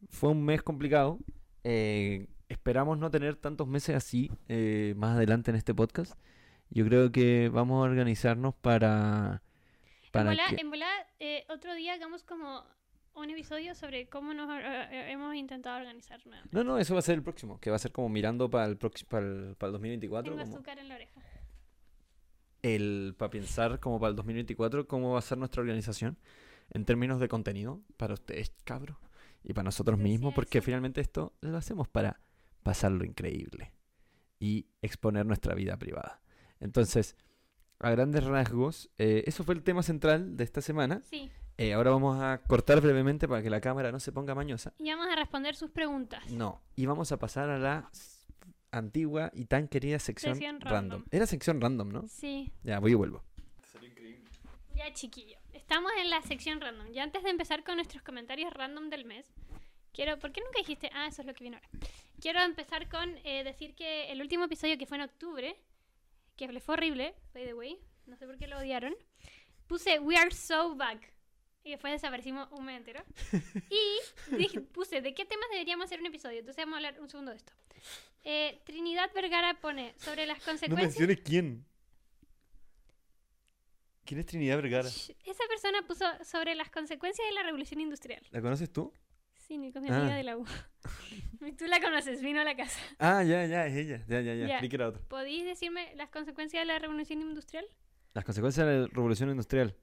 fue un mes complicado. eh, esperamos no tener tantos meses así eh, más adelante en este podcast. Yo creo que vamos a organizarnos para... En para volá, que- en volá, eh, otro día hagamos como un episodio sobre cómo nos eh, eh, hemos intentado organizar nuevamente. No, no, eso va a ser el próximo, que va a ser como mirando para el, próximo para el, para el 2024. Tengo como- azúcar en la oreja. el para pensar como para el 2024 cómo va a ser nuestra organización en términos de contenido para ustedes, cabros, y para nosotros mismos, porque finalmente esto lo hacemos para pasarlo increíble y exponer nuestra vida privada. Entonces, a grandes rasgos, eh, eso fue el tema central de esta semana. Sí. Eh, ahora vamos a cortar brevemente para que la cámara no se ponga mañosa. Y vamos a responder sus preguntas. No, y vamos a pasar a la antigua y tan querida sección, Sección random. random. Era sección random, ¿no? Sí. Ya, voy y vuelvo. Ya, chiquillo. Estamos en la sección random. Ya antes de empezar con nuestros comentarios random del mes, quiero. ¿Por qué nunca dijiste? Ah, eso es lo que viene ahora. Quiero empezar con eh, decir que el último episodio que fue en octubre, que le fue horrible, by the way, no sé por qué lo odiaron, puse We are so back. Y después desaparecimos un mes entero. Y dije- puse, ¿de qué temas deberíamos hacer un episodio? Entonces vamos a hablar un segundo de esto. Eh, Trinidad Vergara pone sobre las No consecuencias. menciones quién. ¿Quién es Trinidad Vergara? Esa persona puso sobre las consecuencias de la revolución industrial. ¿La conoces tú? Sí, Nico, mi Ah. amiga de la U. Tú la conoces, vino a la casa. Ah, ya, ya, es ella. Ya, ya, ya. Ya. Creí que era otra. ¿Podéis decirme las consecuencias de la revolución industrial? Las consecuencias de la revolución industrial.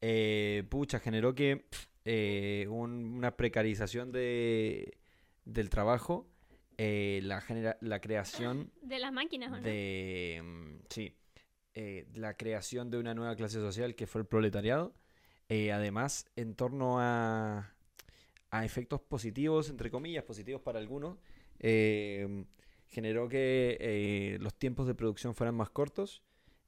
Eh, pucha, generó que eh, un- una precarización de, del trabajo, eh, la, genera- la creación De las máquinas, ¿o no? de, mm, sí, eh, la creación de una nueva clase social que fue el proletariado. Además, en torno a, a efectos positivos, entre comillas, positivos para algunos, eh, generó que eh, los tiempos de producción fueran más cortos.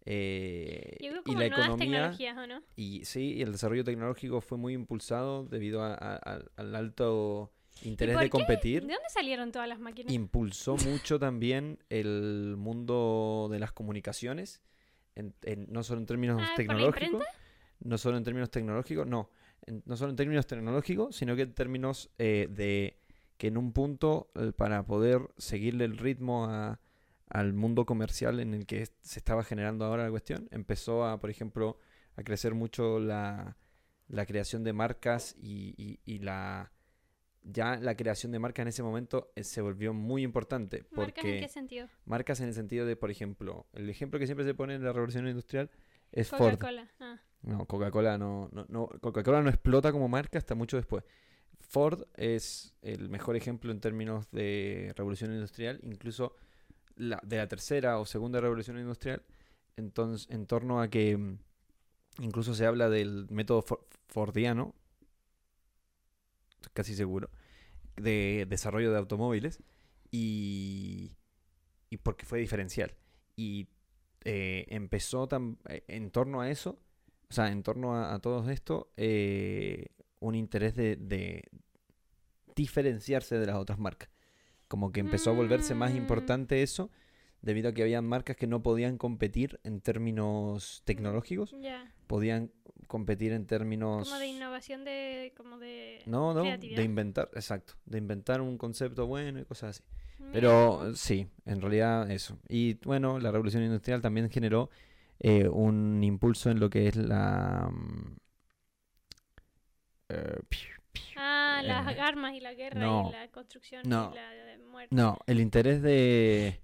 eh, Yo creo y la nuevas economía tecnologías, ¿o no? y sí, y el desarrollo tecnológico fue muy impulsado debido a- a- al- al alto interés de qué? competir ¿De dónde salieron todas las máquinas? impulsó mucho también el mundo de las comunicaciones, en- en- no solo en términos Ah, ¿por la tecnológicos, no solo en términos tecnológicos, no, en- no solo en términos tecnológicos, sino que en términos eh, de que en un punto, eh, para poder seguirle el ritmo a- al mundo comercial en el que se estaba generando ahora la cuestión, empezó a, por ejemplo, a crecer mucho la, la creación de marcas y, y- y la ya la creación de marcas en ese momento eh, se volvió muy importante ¿Marcas en qué sentido? marcas en el sentido de, por ejemplo, el ejemplo que siempre se pone en la revolución industrial es Ford. Ah. No, Coca-Cola no, no, no- Coca-Cola no explota como marca hasta mucho después. Ford es el mejor ejemplo en términos de revolución industrial, incluso la, de la tercera o segunda revolución industrial, entonces, en torno a que mm, incluso se habla del método for- fordiano, casi seguro, de desarrollo de automóviles, y, y porque fue diferencial. Y eh, empezó tam- eh, en torno a eso, o sea, en torno a, a todo esto, eh, un interés de, de diferenciarse de las otras marcas. Como que empezó a volverse más Mm. importante eso, debido a que habían marcas que no podían competir en términos tecnológicos, Ya. podían competir en términos... Como de innovación de... Como de... No, no, creatividad. de inventar, exacto, de inventar un concepto bueno y cosas así. Mira, Pero sí, en realidad eso. Y bueno, la revolución industrial también generó eh, un impulso en lo que es la... mm, eh, piu, piu. Ah, las eh, armas y la guerra no, y la construcción no. y la muerte. No, el interés de,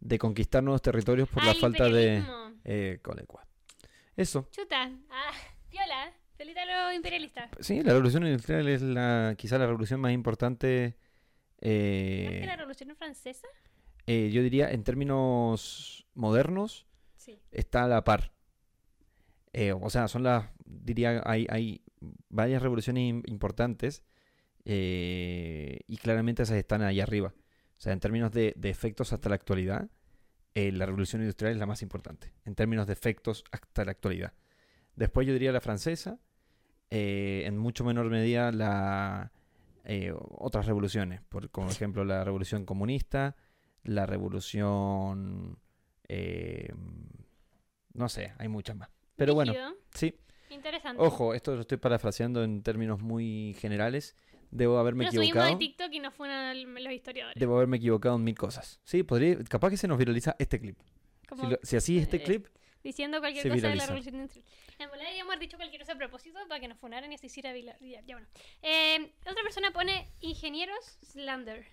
de conquistar nuevos territorios por ah, la el falta de... Eh, colecua. Eso. Chuta. Ah, piola. Felita a los imperialistas. Sí, la revolución industrial es la quizá la revolución más importante, ¿Más que eh, la revolución francesa? eh, yo diría en términos modernos, Está a la par. Eh, o sea, son las, diría, hay, hay varias revoluciones im- importantes eh, y claramente esas están ahí arriba. O sea, en términos de, de efectos hasta la actualidad, eh, la revolución industrial es la más importante, en términos de efectos hasta la actualidad. Después yo diría la francesa, en mucho menor medida la, otras revoluciones, por, como ejemplo la revolución comunista, la revolución... eh, no sé, hay muchas más. Pero bueno, sí. Interesante. Ojo, esto lo estoy parafraseando en términos muy generales. Debo haberme subimos equivocado. de TikTok y nos fueron los historiadores. Debo haberme equivocado en mil cosas. Sí, podría, capaz que se nos viraliza este clip. Si, lo- si así este eh, clip, diciendo cualquier se cosa de la viraliza. revolución industrial. En deberíamos haber dicho cualquier cosa a propósito para que nos funaran y así se hiciera. Ya, ya bueno. Eh, otra persona pone ingenieros Slander.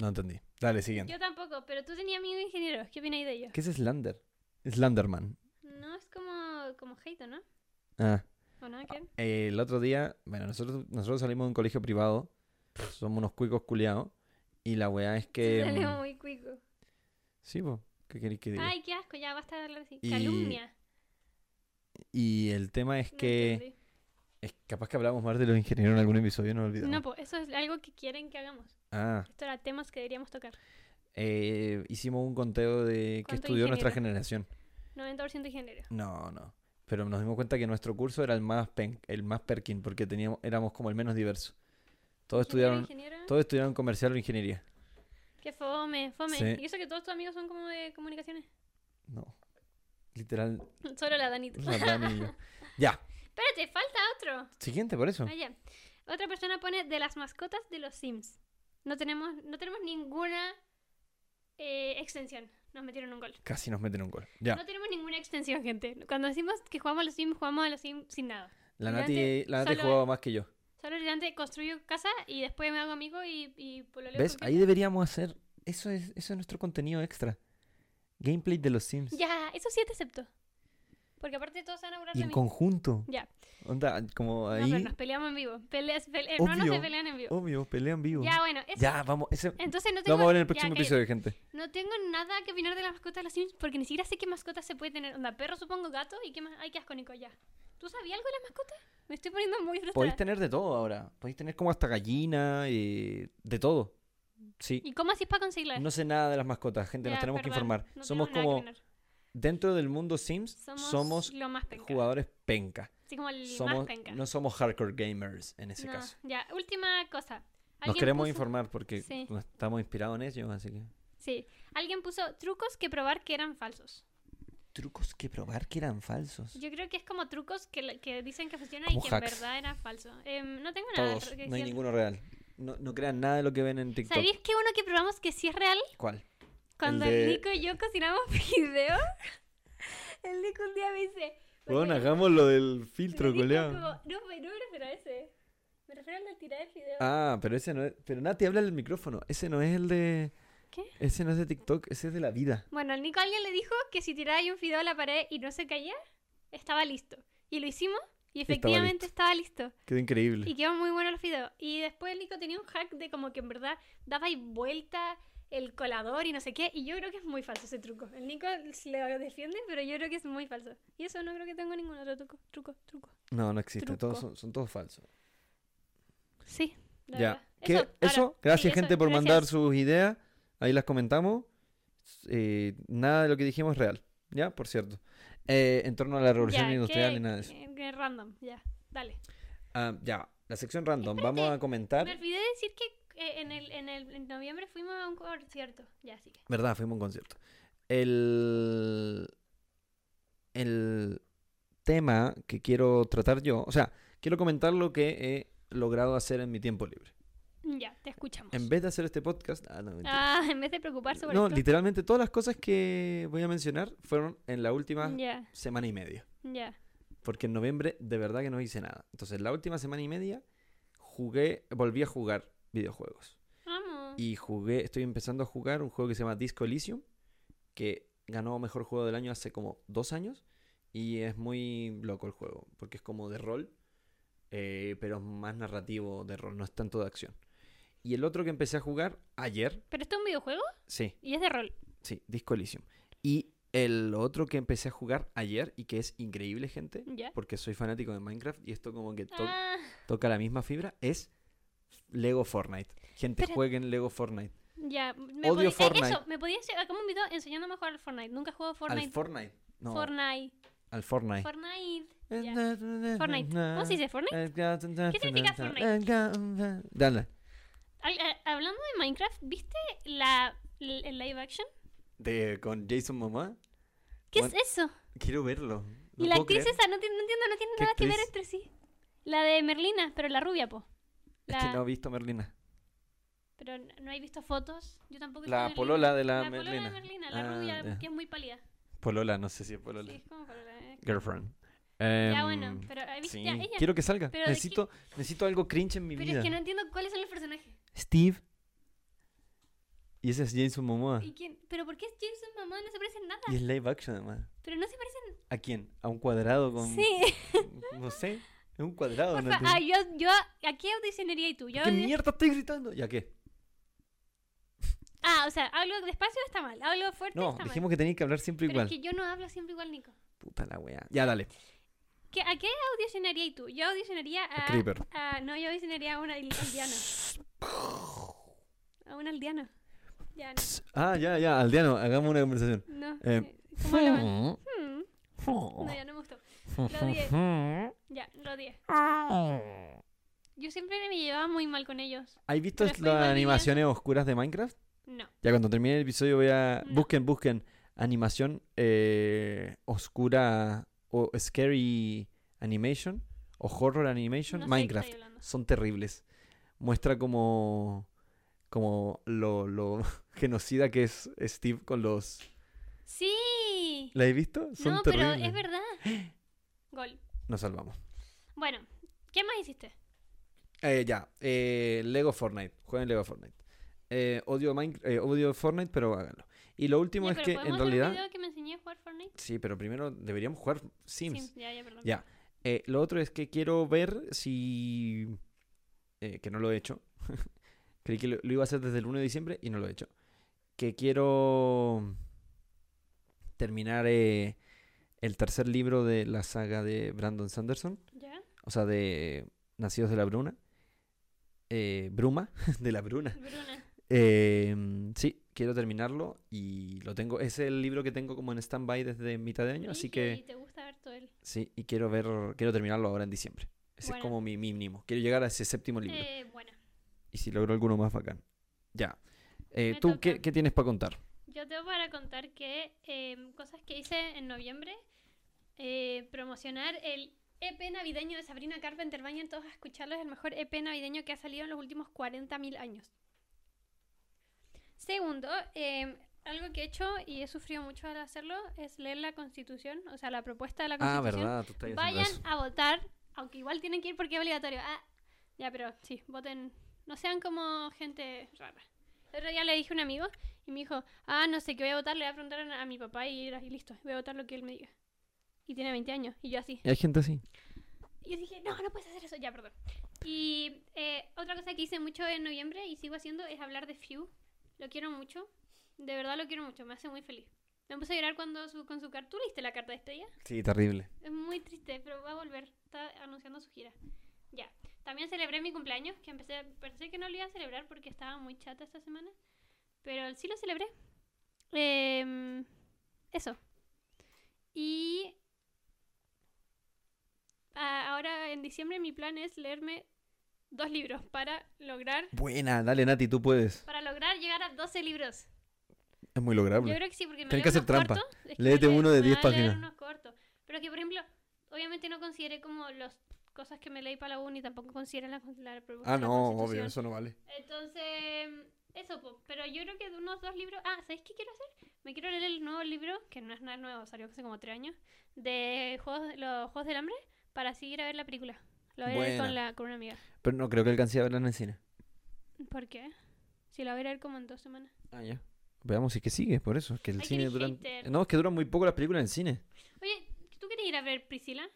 No entendí. Dale, siguiente. Yo tampoco, pero tú tenías amigos ingenieros. ¿Qué opináis de ellos? ¿Qué es Slander? Slenderman. No es como, como hate, ¿no? Ah, ¿O no? ¿Qué? eh, el otro día, bueno, nosotros, nosotros salimos de un colegio privado somos unos cuicos culiados. Y la weá es que. Mm, muy cuico. Sí, pues. ¿Qué queréis que diga? Ay, qué asco, ya basta de hablar así. Y Calumnia. Y el tema es No que. entendí. Es capaz que hablamos más de los ingenieros en algún episodio, no lo olvidamos. No, pues eso es algo que quieren que hagamos. Ah, Esto era temas que deberíamos tocar. eh, hicimos un conteo de qué ¿Cuánto estudió nuestra generación. 90% ingeniero. No, no. Pero nos dimos cuenta que nuestro curso era el más pen, el más perkin, porque teníamos, éramos como el menos diverso. Todos estudiaron, todos estudiaron comercial o ingeniería. Qué fome, fome. Sí. Y eso que todos tus amigos son como de comunicaciones. No. Literal, Solo la Danita. la Dani y yo. Ya. Espérate, falta otro. Siguiente, por eso. Ah, ya. Otra persona pone de las mascotas de los Sims. No tenemos, no tenemos ninguna eh, extensión. Nos metieron un gol. Casi nos meten un gol. Ya. No tenemos ninguna extensión, gente. Cuando decimos que jugamos a los Sims, jugamos a los Sims sin nada. La Nati, la Nati solo- jugaba más que yo. Solo delante construyo casa y después me hago amigo y, y pololeo ¿Ves? Ahí deberíamos hacer. Eso es, eso es nuestro contenido extra. Gameplay de los Sims. Ya, eso sí te acepto. Porque aparte todos se van a burlar Y de en mí. conjunto. Ya. Onda, como No, ahí. pero nos peleamos en vivo. Peleas, pele- no, no se Obvio. pelean en vivo. Obvio, pelean vivo. Ya, bueno, eso. Ya, vamos. Ese, Entonces no tengo, vamos a ver en el ya, próximo cállate. episodio, gente. No tengo nada que opinar de las mascotas de los Sims porque ni siquiera sé qué mascotas se puede tener. Onda, perro, supongo, gato y qué más. Ay, qué asco, Nico, ya. ¿Tú sabías algo de las mascotas? Me estoy poniendo muy frustrada. Podéis tener de todo ahora. Podéis tener como hasta gallina y de todo. Sí. ¿Y cómo así es para conseguirlas? No sé nada de las mascotas, gente. nos Ya, tenemos que perdón, informar. no somos tenemos que como. Dentro del mundo Sims, Somos, somos, lo más penca. jugadores penca. Así como el más Somos, penca. no somos hardcore gamers en ese No, caso. Ya, última cosa. Nos queremos puso- informar porque Sí. estamos inspirados en ello, así que. Sí. Alguien puso trucos que probar que eran falsos. Trucos que probar que eran falsos. Yo creo que es como trucos que, que dicen que funcionan Como y que hacks. en verdad eran falsos. Em, no tengo nada Todos, no hay ninguno real. No, no crean nada de lo que ven en TikTok. ¿Sabéis que uno que probamos que sí es real? ¿Cuál? Cuando de- el Nico y yo cocinamos video, el Nico un día me dice... Bueno, hagamos lo del filtro, como, no, me- no me refiero a ese. Me refiero al de tirar el video. Ah, pero ese no es. Pero Nati, habla el micrófono. Ese no es el de. ¿Qué? Ese no es de TikTok, ese es de la vida. Bueno, el Nico alguien le dijo que si tiraba un video a la pared y no se caía, estaba listo. Y lo hicimos y Estaba efectivamente listo. estaba listo. Quedó increíble. Y quedó muy bueno los videos. Y después el Nico tenía un hack de como que en verdad daba ahí vuelta el colador y no sé qué. Y yo creo que es muy falso ese truco. El Nico lo defiende, pero yo creo que es muy falso. Y eso no creo que tengo ningún otro truco. Truco, truco. No, no existe. Truco. Todos son, son todos falsos. Sí, la ya. verdad. ¿Qué? Eso, gracias, gente, por gracias. mandar sus ideas. Ahí las comentamos. Eh, nada de lo que dijimos es real. ¿Ya? Por cierto. Eh, en torno a la revolución Ya, industrial y nada de eso. que- random, ya. Dale. Ah, ya. La sección random. Espérate, Vamos a comentar. Me olvidé decir que eh, en, el, en, el, en noviembre fuimos a un concierto. Ya, sí que. ¿Verdad? Fuimos a un concierto. El. El tema que quiero tratar yo. O sea, quiero comentar lo que he logrado hacer en mi tiempo libre. Ya, te escuchamos. En vez de hacer este podcast. Ah, no. Ah, en vez de preocuparse por no, esto. literalmente todas las cosas que voy a mencionar fueron en la última Ya, semana y media. ya. Porque en noviembre de verdad que no hice nada. Entonces, la última semana y media jugué, volví a jugar videojuegos. Y jugué, estoy empezando a jugar un juego que se llama Disco Elysium, que ganó mejor juego del año hace como dos años. Y es muy loco el juego, porque es como de rol, eh, pero es más narrativo de rol, no es tanto de acción. Y el otro que empecé a jugar ayer, ¿Pero esto es un videojuego? sí, Y es de rol. sí, Disco Elysium. Y el otro que empecé a jugar ayer, y que es increíble, gente, Ya. porque soy fanático de Minecraft y esto como que to- Ah, toca la misma fibra, es Lego Fortnite. Gente, Espera. jueguen Lego Fortnite. ya. Me Odio podí- eh, Fortnite. eso, me podías hacer un video enseñándome a jugar al Fortnite. Nunca he jugado Fortnite. Al Fortnite. No, Fortnite. al Fortnite. Fortnite. Ya. Fortnite. ¿Cómo se dice Fortnite? ¿Qué significa Fortnite? Dale. Al- eh, hablando de Minecraft, ¿viste la, el live action? De, con Jason Momoa. ¿Qué Bueno, es eso? Quiero verlo. y No la puedo actriz creer. esa, no, no entiendo, no tiene ¿Qué nada que ver actriz? entre sí. La de Merlina, pero la rubia, po. Es que La- no he visto Merlina. Pero no he visto fotos. Yo tampoco he La visto Merlina. polola de la La polola Merlina. de Merlina, la Ah, rubia, ya. que es muy pálida. Polola, no sé si es Polola. Sí, es como polola. eh. Girlfriend. Ya, Em, bueno, pero ¿has visto sí, ya ella? Quiero que salga. Pero ¿de qué- Necesito, necesito algo cringe en mi Pero vida. es que no entiendo cuáles son los personajes. Steve. Y ese es Jason Momoa. ¿Y quién? ¿Pero por qué Jason mamá no se parecen nada? Y es live action además. Pero no se parecen. ¿A quién? ¿A un cuadrado con.? Sí. No sé. Es un cuadrado, no ah, yo, yo, ¿a qué audicionaría tú? Yo ¿Qué mierda estoy gritando? ¿Ya qué? Ah, o sea, hablo despacio está mal, hablo fuerte No, está dijimos mal. que tenías que hablar siempre Pero igual. es que yo no hablo siempre igual, Nico. Puta la wea. Ya, dale. ¿Qué- ¿A qué audicionaría tú? Yo audicionaría a... Creeper. a- no, yo audicionaría a un al- aldeano. A un aldeano. Ya, no. Ah, ya, ya, Aldeano, hagamos una conversación. No. Eh, eh, ¿Cómo hablaban? Hmm, No, ya no me gustó. Lo. Ya, lo odié. Yo siempre me llevaba muy mal con ellos. ¿Has visto Pero las animaciones oscuras de Minecraft? No. Ya cuando termine el episodio voy a... No. Busquen, busquen animación eh, oscura o scary animation o horror animation no Minecraft. Son terribles. Muestra como como lo, lo genocida que es Steve con los... Sí. ¿La has visto? Son No, pero terribles. es verdad. Gol. Nos salvamos. Bueno, ¿qué más hiciste? Eh, ya, eh, Lego Fortnite. Jueguen Lego Fortnite. Eh, odio, eh, odio Fortnite, pero háganlo. Y lo último Ya, es que ¿podemos en realidad... video que me enseñé a jugar Fortnite? Sí, pero primero deberíamos jugar Sims. Sims, ya, ya, perdón. Ya. Eh, lo otro es que quiero ver si... que no lo he hecho. Creí que lo, lo iba a hacer desde el 1 de diciembre y no lo he hecho. Que quiero terminar eh, el tercer libro de la saga de Brandon Sanderson. ¿Ya? O sea, de Nacidos de la Bruna. Eh, Bruma, de la Bruna. Bruna. Eh, sí, quiero terminarlo y lo tengo. Es el libro que tengo como en stand-by desde mitad de año, así que Y te gusta ver todo él. sí, y quiero ver, quiero terminarlo ahora en diciembre. Ese Bueno. es como mi mínimo. Quiero llegar a ese séptimo libro. Eh, bueno, Y si logro alguno más bacán. Ya. Eh, ¿Tú qué, qué tienes para contar? yo te voy para contar que em, cosas que hice en noviembre. Eh, promocionar el EP navideño de Sabrina Carpenter. Vayan todos a escucharlo. Es el mejor EP navideño que ha salido en los últimos 40.000 años. Segundo, em, algo que he hecho y he sufrido mucho al hacerlo es leer la Constitución, o sea, la propuesta de la Ah, Constitución. verdad, tú estás haciendo Vayan a votar, aunque igual tienen que ir porque es obligatorio. Ah, ya, pero sí, voten. No sean como gente rara. El otro día le dije a un amigo y me dijo, ah, no sé qué voy a votar, le voy a preguntar a, a mi papá y, y listo, voy a votar lo que él me diga. Y tiene 20 años, y yo así. Y hay gente así. Y yo dije, no, no puedes hacer eso, ya, perdón. Y eh, otra cosa que hice mucho en noviembre y sigo haciendo es hablar de Few. Lo quiero mucho, de verdad lo quiero mucho, me hace muy feliz. Me puse a llorar cuando su, con su carta. ¿Tú leíste la carta de despedida? Sí, terrible. Es muy triste, pero va a volver. Está anunciando su gira. Ya. También celebré mi cumpleaños, que empecé, pensé que no lo iba a celebrar porque estaba muy chata esta semana. Pero sí lo celebré. Em, eso. Y ahora en diciembre mi plan es leerme dos libros para lograr Buena, dale Nati, tú puedes. para lograr llegar a 12 libros. Es muy Yo lograble. creo que sí, porque me Tienes que hacer trampa. cortos, es que Léete uno de me 10 voy a leer páginas. unos cortos. Pero que, por ejemplo, obviamente no consideré como las cosas que me leí para la uni, tampoco consideré la, la Ah, la no, obvio, eso no vale. Entonces, eso, po. pero yo creo que de unos dos libros. Ah, ¿sabéis qué quiero hacer? Me quiero leer el nuevo libro, que no es nada nuevo, salió hace como tres años, de juegos, los Juegos del Hambre, para seguir a ver la película. Lo voy a ver con, la, con una amiga. Pero no creo que alcance a verla en el cine. ¿Por qué? Si la voy a ver como en dos semanas. Ah, ya. Veamos si es que sigue, por eso. Es que el Ay, que cine eres dura. hater. No, es que duran muy poco las películas en cine. Oye, ¿tú quieres ir a ver Priscila?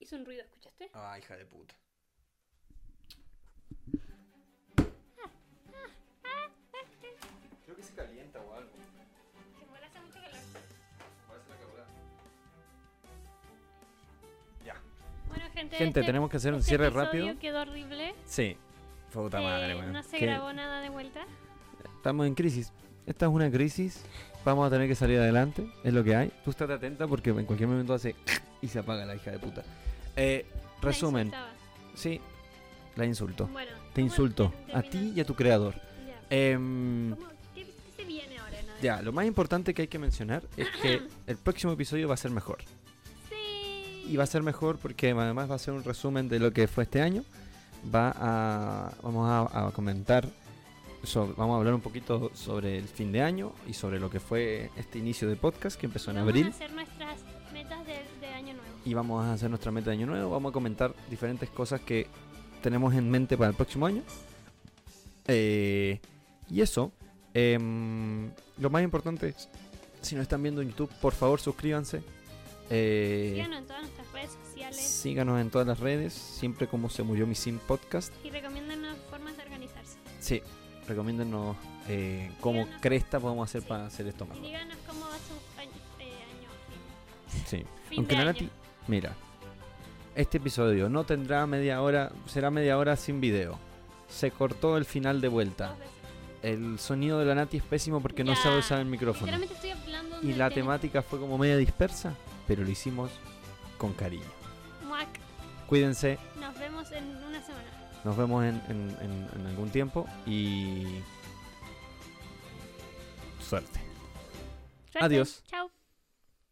Hizo un ruido, ¿escuchaste? Ah, hija de puta. Bueno, gente. Este- tenemos que hacer un este cierre rápido. quedó horrible. Sí. Puta madre, Eh, weón. no se Que grabó nada de vuelta. Estamos en crisis. Esta es una crisis. Vamos a tener que salir adelante. Es lo que hay. Tú estate atenta porque en cualquier momento hace y se apaga la hija de puta. Eh, La resumen. insultaba. Sí. La insulto. Bueno. Te ¿cómo insulto. A ti y a tu creador. Ya. ¿Cómo- ¿Qué, qué se viene ahora? ya, lo más importante que hay que mencionar es que el próximo episodio va a ser mejor. Y va a ser mejor porque además va a ser un resumen de lo que fue este año. Va a, vamos a, a comentar, sobre- vamos a hablar un poquito sobre el fin de año y sobre lo que fue este inicio de podcast que empezó en Vamos abril. a hacer nuestras metas de, de año nuevo. Y vamos a hacer nuestra meta de año nuevo. Vamos a comentar diferentes cosas que tenemos en mente para el próximo año. Eh, y eso, em, lo más importante es, si nos están viendo en YouTube, por favor suscríbanse. Eh, Síganos en todas nuestras redes sociales. Síganos en todas las redes, siempre como Se Murió Mi Sim Podcast. y recomiéndanos formas de organizarse. Sí, recomiéndenos eh, cómo Díganos. cresta podemos hacer Sí. para hacer esto mejor. díganos cómo va su año, eh, año fin, Sí. fin Aunque la. Nati, mira, este episodio no tendrá media hora, será media hora sin video. Se cortó el final de vuelta. El sonido de la Nati es pésimo porque no sabe usar el micrófono. Y la temática fue como media dispersa, pero lo hicimos con cariño. Muac. Cuídense, Nos vemos en una semana. nos vemos en, en- en- en algún tiempo y suerte. Suerte. Adiós. Chao.